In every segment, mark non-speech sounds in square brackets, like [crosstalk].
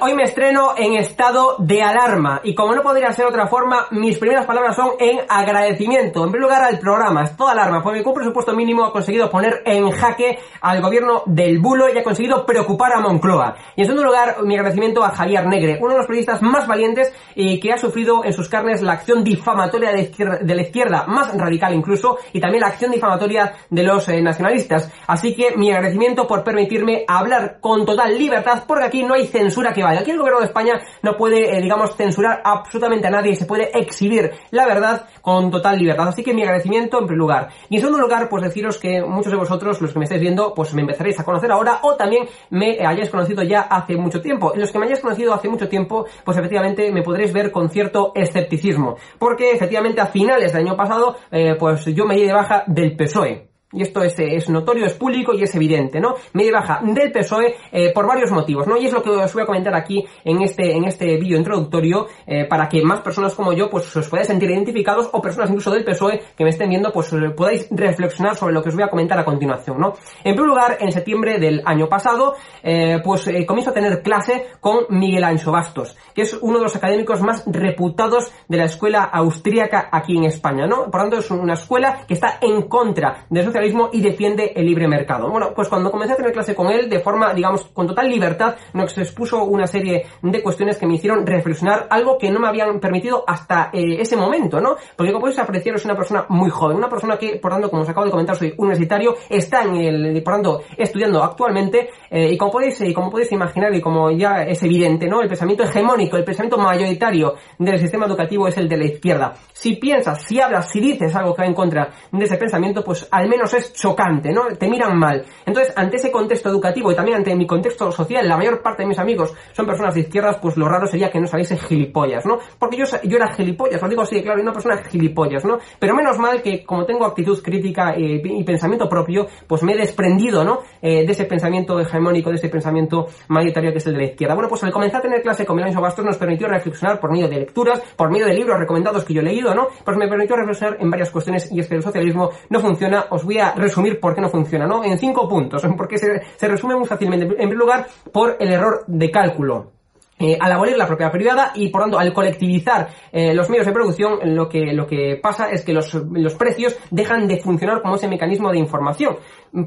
Hoy me estreno en estado de alarma y como no podría ser otra forma, mis primeras palabras son en agradecimiento. En primer lugar al programa, estado de alarma, porque con un presupuesto mínimo ha conseguido poner en jaque al gobierno del bulo y ha conseguido preocupar a Moncloa. Y en segundo lugar, mi agradecimiento a Javier Negre, uno de los periodistas más valientes que ha sufrido en sus carnes la acción difamatoria de la izquierda, más radical incluso, y también la acción difamatoria de los eh, nacionalistas. Así que mi agradecimiento por permitirme hablar con total libertad, porque aquí no hay censura vaya. Aquí el gobierno de España no puede, eh, digamos, censurar absolutamente a nadie y se puede exhibir la verdad con total libertad. Así que mi agradecimiento en primer lugar. Y en segundo lugar, pues deciros que muchos de vosotros, los que me estáis viendo, pues me empezaréis a conocer ahora o también me hayáis conocido ya hace mucho tiempo. Y los que me hayáis conocido hace mucho tiempo, pues efectivamente me podréis ver con cierto escepticismo. Porque efectivamente a finales del año pasado, eh, pues yo me di de baja del PSOE. Y esto es, es, notorio, es público y es evidente, ¿no? Media baja del PSOE eh, por varios motivos, ¿no? Y es lo que os voy a comentar aquí en este, en este vídeo introductorio eh, para que más personas como yo pues os podáis sentir identificados o personas incluso del PSOE que me estén viendo pues podáis reflexionar sobre lo que os voy a comentar a continuación, ¿no? En primer lugar, en septiembre del año pasado eh, pues comienzo a tener clase con Miguel Ancho Bastos, que es uno de los académicos más reputados de la escuela austríaca aquí en España, ¿no? Por tanto es una escuela que está en contra de y defiende el libre mercado. Bueno, pues cuando comencé a tener clase con él, de forma, digamos, con total libertad, nos expuso una serie de cuestiones que me hicieron reflexionar algo que no me habían permitido hasta eh, ese momento, ¿no? Porque como podéis apreciar, es una persona muy joven, una persona que, por tanto, como os acabo de comentar, soy universitario, está en el, por tanto, estudiando actualmente, eh, y como podéis, y como podéis imaginar, y como ya es evidente, ¿no? El pensamiento hegemónico, el pensamiento mayoritario del sistema educativo es el de la izquierda. Si piensas, si hablas, si dices algo que va en contra de ese pensamiento, pues al menos es chocante, ¿no? Te miran mal. Entonces, ante ese contexto educativo y también ante mi contexto social, la mayor parte de mis amigos son personas de izquierdas, pues lo raro sería que no saliese gilipollas, ¿no? Porque yo, yo era gilipollas, lo digo así, claro, una persona gilipollas, ¿no? Pero menos mal que como tengo actitud crítica eh, y pensamiento propio, pues me he desprendido, ¿no? Eh, de ese pensamiento hegemónico, de ese pensamiento mayoritario que es el de la izquierda. Bueno, pues al comenzar a tener clase con Melancho Bastos nos permitió reflexionar por medio de lecturas, por medio de libros recomendados que yo he leído, ¿no? Pues me permitió reflexionar en varias cuestiones y es que el socialismo no funciona. Os voy resumir por qué no funciona, ¿no? En cinco puntos, [laughs] porque se, se resume muy fácilmente. En primer lugar, por el error de cálculo. Eh, al abolir la propiedad privada y por tanto al colectivizar eh, los medios de producción lo que lo que pasa es que los, los precios dejan de funcionar como ese mecanismo de información.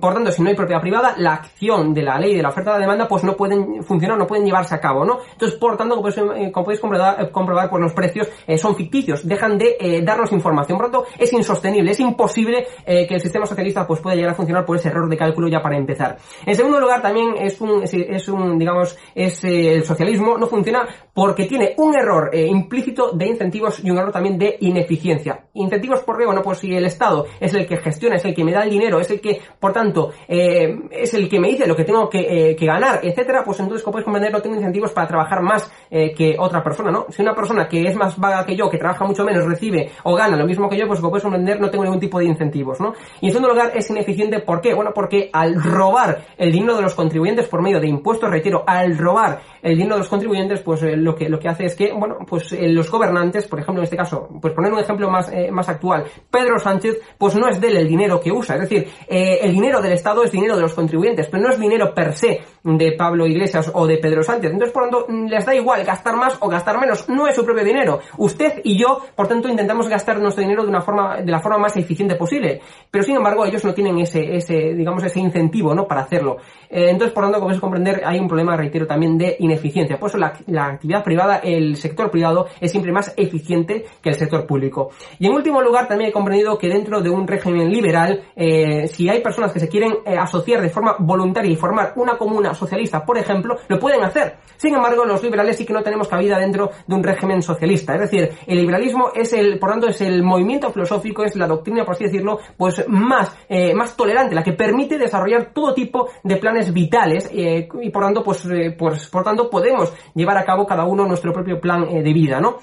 Por tanto si no hay propiedad privada la acción de la ley de la oferta de la demanda pues no pueden funcionar no pueden llevarse a cabo no entonces por tanto como, como podéis comprobar, comprobar pues los precios eh, son ficticios dejan de darnos información. Por tanto es insostenible es imposible que el sistema socialista pues pueda llegar a funcionar por ese error de cálculo ya para empezar. En segundo lugar también es un es, es un digamos es el socialismo no funciona porque tiene un error eh, implícito de incentivos y un error también de ineficiencia. Incentivos por qué? Bueno, pues si el Estado es el que gestiona, es el que me da el dinero, es el que, por tanto, eh, es el que me dice lo que tengo que, eh, que ganar, etcétera, pues entonces, como puedes comprender, no tengo incentivos para trabajar más que otra persona, ¿no? Si una persona que es más vaga que yo, que trabaja mucho menos, recibe o gana lo mismo que yo, pues como puedes comprender, no tengo ningún tipo de incentivos, ¿no? Y en segundo lugar, es ineficiente, ¿por qué? Bueno, porque al robar el dinero de los contribuyentes por medio de impuestos, reitero, al robar el dinero de los contribuyentes, pues eh, lo que lo que hace es que, bueno, pues eh, los gobernantes, por ejemplo, en este caso, pues poner un ejemplo más, eh, más actual, Pedro Sánchez, pues no es de él el dinero que usa, es decir, el dinero del Estado es dinero de los contribuyentes, pero no es dinero per se de Pablo Iglesias o de Pedro Sánchez. Entonces, por lo tanto, mm, les da igual gastar más o gastar menos, no es su propio dinero. Usted y yo, por tanto, intentamos gastar nuestro dinero de una forma, de la forma más eficiente posible. Pero sin embargo, ellos no tienen ese, ese, digamos, ese incentivo, ¿no? Para hacerlo. entonces, por lo tanto, como es comprender, hay un problema, reitero, también de ineficiencia. Por eso la, actividad privada, el sector privado es siempre más eficiente que el sector público. Y en último lugar, también he comprendido que dentro de un régimen liberal, eh, si hay personas que se quieren eh, asociar de forma voluntaria y formar una comuna socialista, por ejemplo, lo pueden hacer. Sin embargo, los liberales sí que no tenemos cabida dentro de un régimen socialista. Es decir, el liberalismo es el, por tanto, es el movimiento filosófico, es la doctrina, por así decirlo, pues más, eh, más tolerante, la que permite desarrollar todo tipo de planes vitales y por tanto, pues, pues, por tanto, podemos llevar a cabo cada uno nuestro propio plan eh, de vida, ¿no?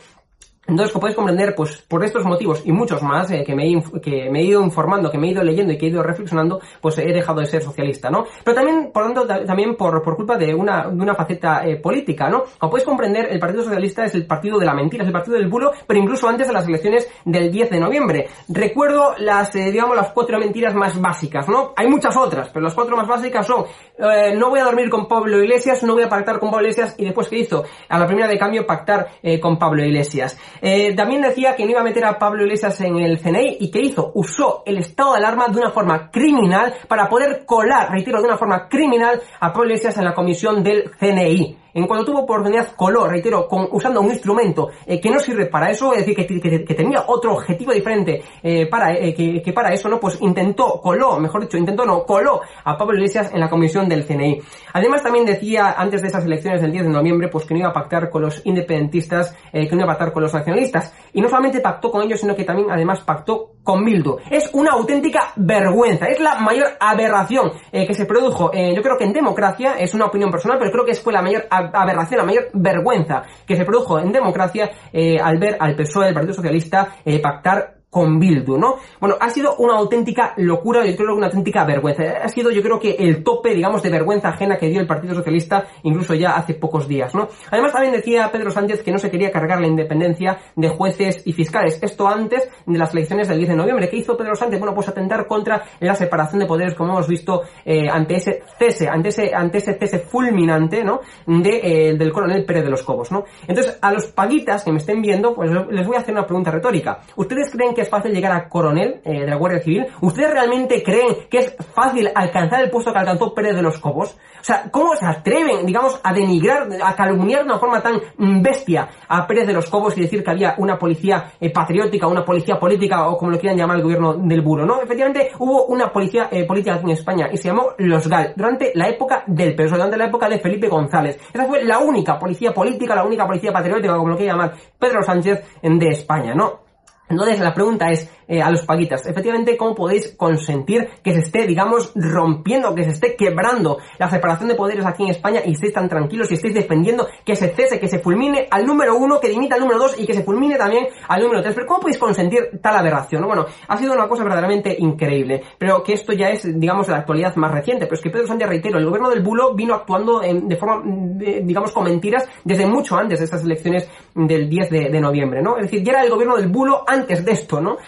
Entonces, como podéis comprender, pues por estos motivos y muchos más eh, que, me he, que me he ido informando, que me he ido leyendo y que he ido reflexionando, pues he dejado de ser socialista, ¿no? Pero también, por tanto, también por, por culpa de una, de una faceta eh, política, ¿no? Como podéis comprender, el Partido Socialista es el partido de la mentira, es el partido del bulo, pero incluso antes de las elecciones del 10 de noviembre. Recuerdo las, eh, digamos, las cuatro mentiras más básicas, ¿no? Hay muchas otras, pero las cuatro más básicas son, no voy a dormir con Pablo Iglesias, no voy a pactar con Pablo Iglesias, y después, ¿qué hizo? A la primera de cambio, pactar con Pablo Iglesias. Eh, también decía que no iba a meter a Pablo Iglesias en el CNI y que hizo, usó el estado de alarma de una forma criminal para poder colar, reitero, de una forma criminal a Pablo Iglesias en la comisión del CNI. En cuanto tuvo oportunidad, coló, reitero, usando un instrumento eh, que no sirve para eso, es decir, que, tenía otro objetivo diferente eh, para, eh, que, para eso, ¿no? Pues intentó, coló, mejor dicho, intentó no, coló a Pablo Iglesias en la comisión del CNI. Además también decía, antes de esas elecciones del 10 de noviembre, pues que no iba a pactar con los independentistas, que no iba a pactar con los nacionalistas. Y no solamente pactó con ellos, sino que también además pactó con Bildu. Es una auténtica vergüenza, es la mayor aberración que se produjo, yo creo que en democracia, es una opinión personal, pero creo que fue la mayor aberración, la mayor vergüenza que se produjo en democracia eh, al ver al PSOE, el Partido Socialista, eh, pactar con Bildu, ¿no? Bueno, ha sido una auténtica locura, yo creo que una auténtica vergüenza. Ha sido, yo creo que el tope, digamos, de vergüenza ajena que dio el Partido Socialista, incluso ya hace pocos días, ¿no? Además, también decía Pedro Sánchez que no se quería cargar la independencia de jueces y fiscales. Esto antes de las elecciones del 10 de noviembre. ¿Qué hizo Pedro Sánchez? Bueno, pues atentar contra la separación de poderes, como hemos visto eh, ante ese cese, ante ese, ante ese cese fulminante, ¿no? De, eh, del coronel Pérez de los Cobos, ¿no? Entonces, a los paguitas que me estén viendo, pues les voy a hacer una pregunta retórica. ¿Ustedes creen que es fácil llegar a coronel eh, de la Guardia Civil? ¿Ustedes realmente creen que es fácil alcanzar el puesto que alcanzó Pérez de los Cobos? O sea, ¿cómo se atreven, digamos, a denigrar, a calumniar de una forma tan bestia a Pérez de los Cobos y decir que había una policía eh, patriótica, una policía política o como lo quieran llamar el gobierno del buro, ¿no? Efectivamente, hubo una policía eh, política en España y se llamó Los GAL durante la época del PSOE, durante la época de Felipe González. Esa fue la única policía política, la única policía patriótica, como lo quiera llamar Pedro Sánchez de España, ¿no? Entonces la pregunta es, eh, a los paguitas. Efectivamente, ¿cómo podéis consentir que se esté, digamos, rompiendo, que se esté quebrando la separación de poderes aquí en España y estéis tan tranquilos y estéis defendiendo que se cese, que se fulmine al número uno, que dimita al número dos y que se fulmine también al número tres? Pero ¿cómo podéis consentir tal aberración? Bueno, ha sido una cosa verdaderamente increíble, pero que esto ya es, digamos, de la actualidad más reciente. Pero es que Pedro Sánchez, reitero, el gobierno del bulo vino actuando de forma, digamos, con mentiras desde mucho antes de estas elecciones del 10 de, noviembre, ¿no? Es decir, ya era el gobierno del bulo antes de esto, ¿no?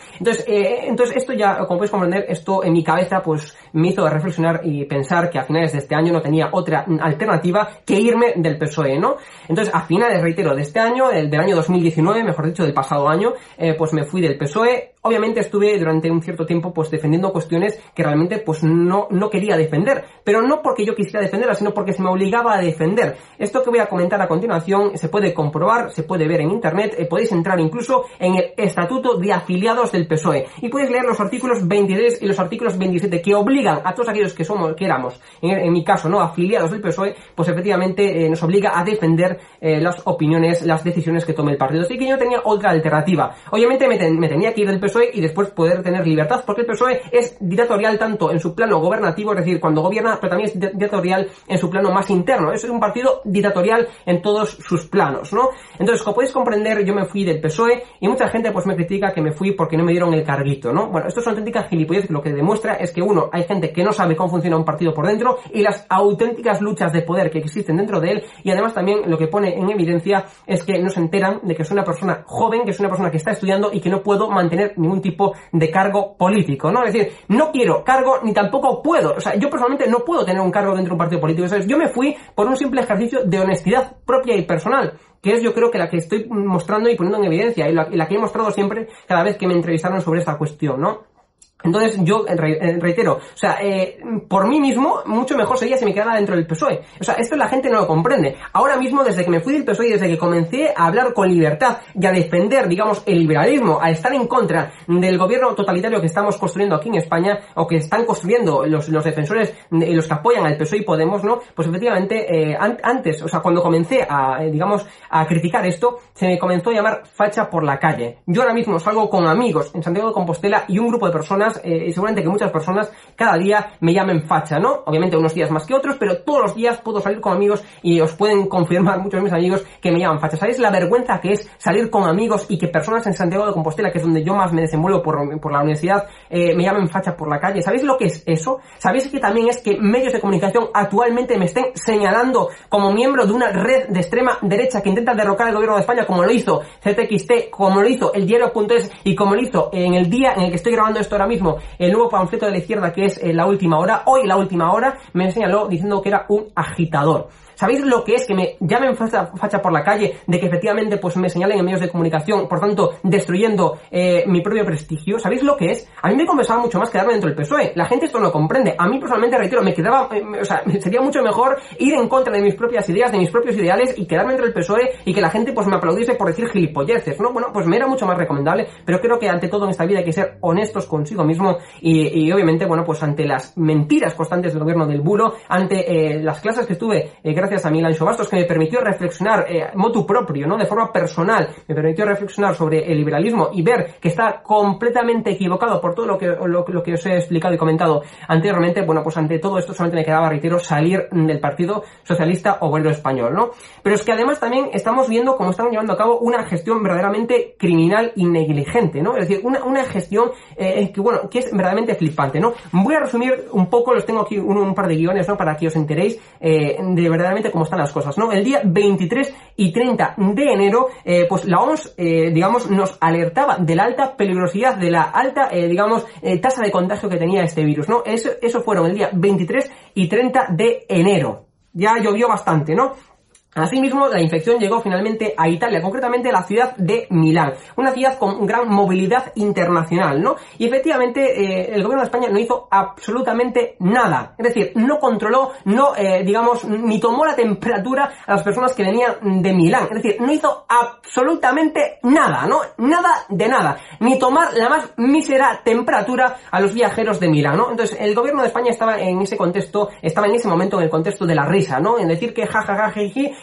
Eh, entonces esto ya, como podéis comprender, esto en mi cabeza pues me hizo reflexionar y pensar que a finales de este año no tenía otra alternativa que irme del PSOE, ¿no? Entonces, a finales, reitero, de este año, del, del año 2019, mejor dicho, del pasado año, eh, pues me fui del PSOE, Obviamente estuve durante un cierto tiempo pues defendiendo cuestiones que realmente pues no, no quería defender, pero no porque yo quisiera defenderlas, sino porque se me obligaba a defender. Esto que voy a comentar a continuación se puede comprobar, se puede ver en internet, eh, podéis entrar incluso en el estatuto de afiliados del PSOE y podéis leer los artículos 23 y los artículos 27 que obligan a todos aquellos que somos, que éramos, en, mi caso, no afiliados del PSOE, pues efectivamente eh, nos obliga a defender eh, las opiniones, las decisiones que tome el partido. Así que yo tenía otra alternativa. Obviamente me, me tenía que ir del PSOE PSOE y después poder tener libertad, porque el PSOE es dictatorial tanto en su plano gobernativo, es decir, cuando gobierna, pero también es dictatorial en su plano más interno. Es un partido dictatorial en todos sus planos, ¿no? Entonces, como podéis comprender, yo me fui del PSOE y mucha gente pues me critica que me fui porque no me dieron el carguito, ¿no? Bueno, esto es una auténtica gilipollez, lo que demuestra es que uno, hay gente que no sabe cómo funciona un partido por dentro y las auténticas luchas de poder que existen dentro de él y además también lo que pone en evidencia es que no se enteran de que soy una persona joven, que es una persona que está estudiando y que no puedo mantener ningún tipo de cargo político, ¿no? Es decir, no quiero cargo ni tampoco puedo, o sea, yo personalmente no puedo tener un cargo dentro de un partido político, ¿sabes? Yo me fui por un simple ejercicio de honestidad propia y personal que es yo creo que la que estoy mostrando y poniendo en evidencia y la, y la, que he mostrado siempre cada vez que me entrevistaron sobre esta cuestión, ¿no? Entonces yo eh, eh, reitero, o sea, eh, por mí mismo mucho mejor sería si me quedara dentro del PSOE. O sea, esto la gente no lo comprende. Ahora mismo, desde que me fui del PSOE y desde que comencé a hablar con libertad y a defender, digamos, el liberalismo, a estar en contra del gobierno totalitario que estamos construyendo aquí en España, o que están construyendo los, los defensores, los que apoyan al PSOE y Podemos, ¿no? Pues efectivamente, antes, o sea, cuando comencé a, digamos, a criticar esto, se me comenzó a llamar facha por la calle. Yo ahora mismo salgo con amigos en Santiago de Compostela y un grupo de personas eh, y seguramente que muchas personas, cada día me llamen facha, ¿no? Obviamente unos días más que otros, pero todos los días puedo salir con amigos y os pueden confirmar [laughs] muchos de mis amigos que me llaman facha. ¿Sabéis la vergüenza que es salir con amigos y que personas en Santiago de Compostela, que es donde yo más me desenvuelvo por, por la universidad, eh, me llamen facha por la calle? ¿Sabéis lo que es eso? ¿Sabéis que también es que medios de comunicación actualmente me estén señalando como miembro de una red de extrema derecha que intenta derrocar el gobierno de España como lo hizo CTXT, como lo hizo el diario.es y como lo hizo en el día en el que estoy grabando esto ahora mismo, el nuevo panfleto de la izquierda que es eh, la última hora, hoy la última hora, me señaló diciendo que era un agitador. ¿Sabéis lo que es que me llamen facha, por la calle, de que efectivamente pues me señalen en medios de comunicación, por tanto, destruyendo eh, mi propio prestigio? ¿Sabéis lo que es? A mí me compensaba mucho más quedarme dentro del PSOE. La gente esto no lo comprende. A mí personalmente, reitero, me quedaba, eh, o sea, sería mucho mejor ir en contra de mis propias ideas, de mis propios ideales y quedarme dentro del PSOE y que la gente pues me aplaudiese por decir gilipolleces, ¿no? Bueno, pues me era mucho más recomendable, pero creo que ante todo en esta vida hay que ser honestos consigo mismo y, obviamente, bueno, pues ante las mentiras constantes del gobierno del bulo, ante eh, las clases que estuve a Milan Bastos, que me permitió reflexionar eh, motu propio, ¿no? De forma personal, me permitió reflexionar sobre el liberalismo y ver que está completamente equivocado por todo lo que, lo, que os he explicado y comentado anteriormente. Bueno, pues ante todo esto solamente me quedaba, reitero, salir del Partido Socialista Obrero Español, ¿no? Pero es que además también estamos viendo cómo están llevando a cabo una gestión verdaderamente criminal y negligente, ¿no? Es decir, una, una gestión eh, que, bueno, que es verdaderamente flipante, ¿no? Voy a resumir un poco, los tengo aquí un, par de guiones, ¿no? Para que os enteréis eh, de verdaderamente cómo están las cosas, ¿no? El día 23 y 30 de enero, eh, pues la OMS, eh, digamos, nos alertaba de la alta peligrosidad, de la alta, eh, digamos, tasa de contagio que tenía este virus, ¿no? Eso fueron el día 23 y 30 de enero. Ya llovió bastante, ¿no? Asimismo, la infección llegó finalmente a Italia, concretamente a la ciudad de Milán, una ciudad con gran movilidad internacional, ¿no? Y efectivamente, eh, el gobierno de España no hizo absolutamente nada. Es decir, no controló, no, eh, digamos, ni tomó la temperatura a las personas que venían de Milán. Es decir, no hizo absolutamente nada, ¿no? Nada de nada. Ni tomar la más mísera temperatura a los viajeros de Milán, ¿no? Entonces, el gobierno de España estaba en ese contexto, estaba en ese momento en el contexto de la risa, ¿no? En decir que jajaja,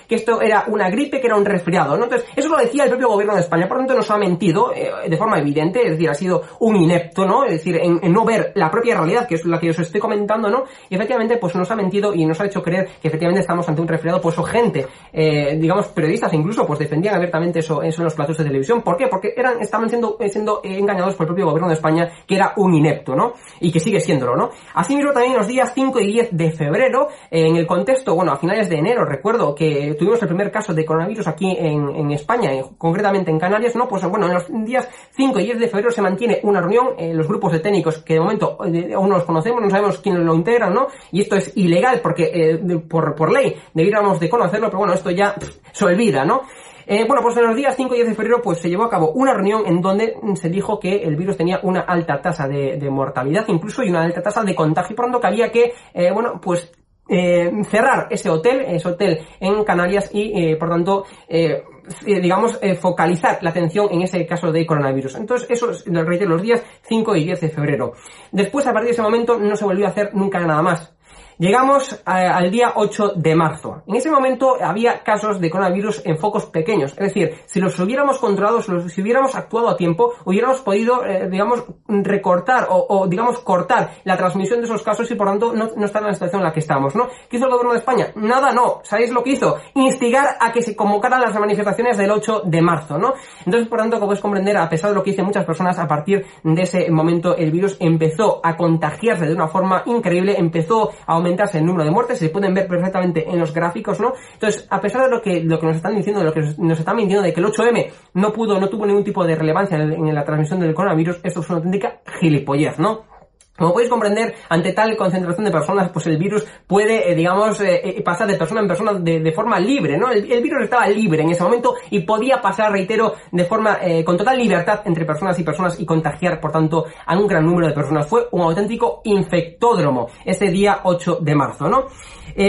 que esto era una gripe, que era un resfriado, ¿no? Entonces, eso lo decía el propio gobierno de España, por lo tanto nos ha mentido eh, de forma evidente, es decir, ha sido un inepto, ¿no? Es decir, en, no ver la propia realidad, que es la que os estoy comentando, ¿no? Y efectivamente, pues nos ha mentido y nos ha hecho creer que efectivamente estamos ante un resfriado, pues o gente, eh, digamos, periodistas incluso, pues defendían abiertamente eso, en los platos de televisión. ¿Por qué? Porque eran, estaban siendo, eh, siendo engañados por el propio gobierno de España, que era un inepto, ¿no? Y que sigue siéndolo, ¿no? Asimismo, también los días 5 y 10 de febrero, en el contexto, bueno, a finales de enero, recuerdo que tuvimos el primer caso de coronavirus aquí en, España, concretamente en Canarias, ¿no? Pues bueno, en los días 5 y 10 de febrero se mantiene una reunión, en los grupos de técnicos que de momento aún no los conocemos, no sabemos quién lo integran, ¿no? Y esto es ilegal porque eh, por, por ley debiéramos de conocerlo, pero bueno, esto ya se olvida, ¿no? Eh, bueno, pues en los días 5 y 10 de febrero pues se llevó a cabo una reunión en donde se dijo que el virus tenía una alta tasa de, mortalidad incluso y una alta tasa de contagio, por lo que había que, eh, bueno, pues eh, cerrar ese hotel, ese hotel en Canarias y, eh, por tanto, eh, digamos, focalizar la atención en ese caso de coronavirus. Entonces, eso, reitero, los días 5 y 10 de febrero. Después, a partir de ese momento, no se volvió a hacer nunca nada más. Llegamos al día 8 de marzo. En ese momento había casos de coronavirus en focos pequeños. Es decir, si los hubiéramos controlado, si hubiéramos actuado a tiempo, hubiéramos podido, eh, digamos, recortar o, digamos, cortar la transmisión de esos casos y por tanto no, no, estar en la situación en la que estamos, ¿no? ¿Qué hizo el gobierno de España? Nada, no. ¿Sabéis lo que hizo? Instigar a que se convocaran las manifestaciones del 8 de marzo, ¿no? Entonces, por tanto, como podéis comprender, a pesar de lo que dicen muchas personas, a partir de ese momento el virus empezó a contagiarse de una forma increíble, empezó a aumentar aumentarse el número de muertes, se pueden ver perfectamente en los gráficos, ¿no? Entonces, a pesar de lo que, lo que nos están diciendo, de lo que nos están mintiendo de que el 8M no pudo, no tuvo ningún tipo de relevancia en, en la transmisión del coronavirus, esto es una auténtica gilipollez, ¿no? Como podéis comprender, ante tal concentración de personas, pues el virus puede, eh, digamos, eh, eh, pasar de persona en persona de, forma libre, ¿no? El, virus estaba libre en ese momento y podía pasar, reitero, de forma, con total libertad entre personas y personas y contagiar, por tanto, a un gran número de personas. Fue un auténtico infectódromo ese día 8 de marzo, ¿no?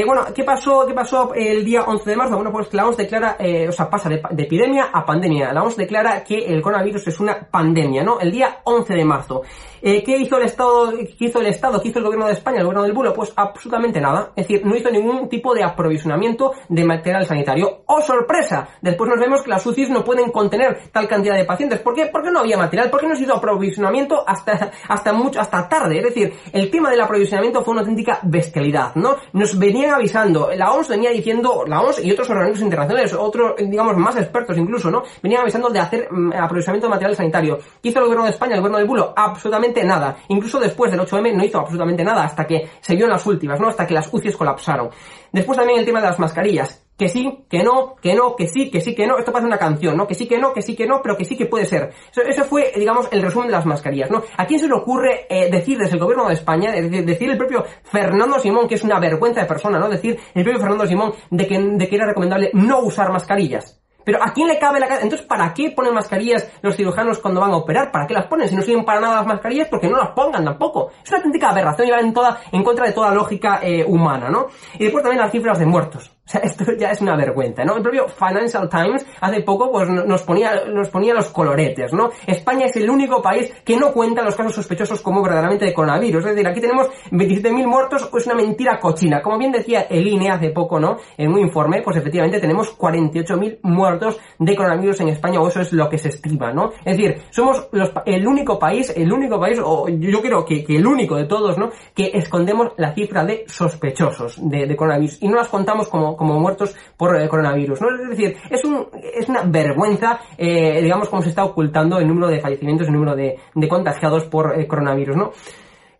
Bueno, ¿qué pasó, qué pasó el día 11 de marzo? Bueno, pues la OMS declara, o sea, pasa de, de, epidemia a pandemia. La OMS declara que el coronavirus es una pandemia, ¿no? El día 11 de marzo. ¿Qué hizo el Estado hizo el Estado, qué hizo el gobierno de España, el gobierno del bulo? Pues absolutamente nada. Es decir, no hizo ningún tipo de aprovisionamiento de material sanitario. ¡Oh, sorpresa! Después nos vemos que las UCIs no pueden contener tal cantidad de pacientes. ¿Por qué? Porque no había material. ¿Por qué no se hizo aprovisionamiento hasta, hasta mucho, hasta tarde? Es decir, el tema del aprovisionamiento fue una auténtica bestialidad, ¿no? Nos venían avisando, la OMS venía diciendo, la OMS y otros organismos internacionales, otros, digamos, más expertos incluso, ¿no? Venían avisando de hacer mm, aprovisionamiento de material sanitario. ¿Qué hizo el gobierno de España, el gobierno del bulo? Absolutamente nada. Incluso después del 8M no hizo absolutamente nada hasta que se vio en las últimas, ¿no? Hasta que las UCIs colapsaron. Después también el tema de las mascarillas. Que sí, que no, que no, que sí, que sí, que no. Esto parece una canción, ¿no? Que sí, que no, que sí, que no, pero que sí que puede ser. Eso, fue, digamos, el resumen de las mascarillas, ¿no? ¿A quién se le ocurre eh, decir desde el gobierno de España, decir el propio Fernando Simón, que es una vergüenza de persona, ¿no? Decir el propio Fernando Simón de que, de que era recomendable no usar mascarillas. Pero ¿a quién le cabe la cara? Entonces, ¿para qué ponen mascarillas los cirujanos cuando van a operar? ¿Para qué las ponen? Si no sirven para nada las mascarillas, porque no las pongan tampoco. Es una auténtica aberración y va en, toda, en contra de toda lógica eh, humana, ¿no? Y después también las cifras de muertos. O [laughs] sea, esto ya es una vergüenza, ¿no? El propio Financial Times hace poco pues nos ponía, nos ponía los coloretes, ¿no? España es el único país que no cuenta los casos sospechosos como verdaderamente de coronavirus. Es decir, aquí tenemos 27.000 muertos, pues una mentira cochina. Como bien decía el INE hace poco, ¿no? En un informe, pues efectivamente tenemos 48.000 muertos de coronavirus en España, o eso es lo que se estima, ¿no? Es decir, somos los, el único país, el único país, o yo creo que, el único de todos, ¿no? Que escondemos la cifra de sospechosos de coronavirus y no las contamos como como muertos por eh, coronavirus, ¿no? Es decir, es, un, es una vergüenza, eh, digamos, cómo se está ocultando el número de fallecimientos, el número de, de contagiados por eh, coronavirus, ¿no?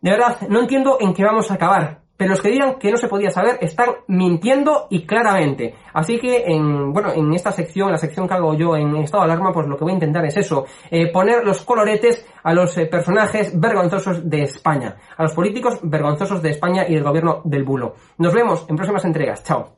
De verdad, no entiendo en qué vamos a acabar. Pero los que digan que no se podía saber están mintiendo y claramente. Así que en, bueno, en esta sección, la sección que hago yo en estado de alarma, pues lo que voy a intentar es eso, poner los coloretes a los personajes vergonzosos de España, a los políticos vergonzosos de España y del gobierno del bulo. Nos vemos en próximas entregas. Chao.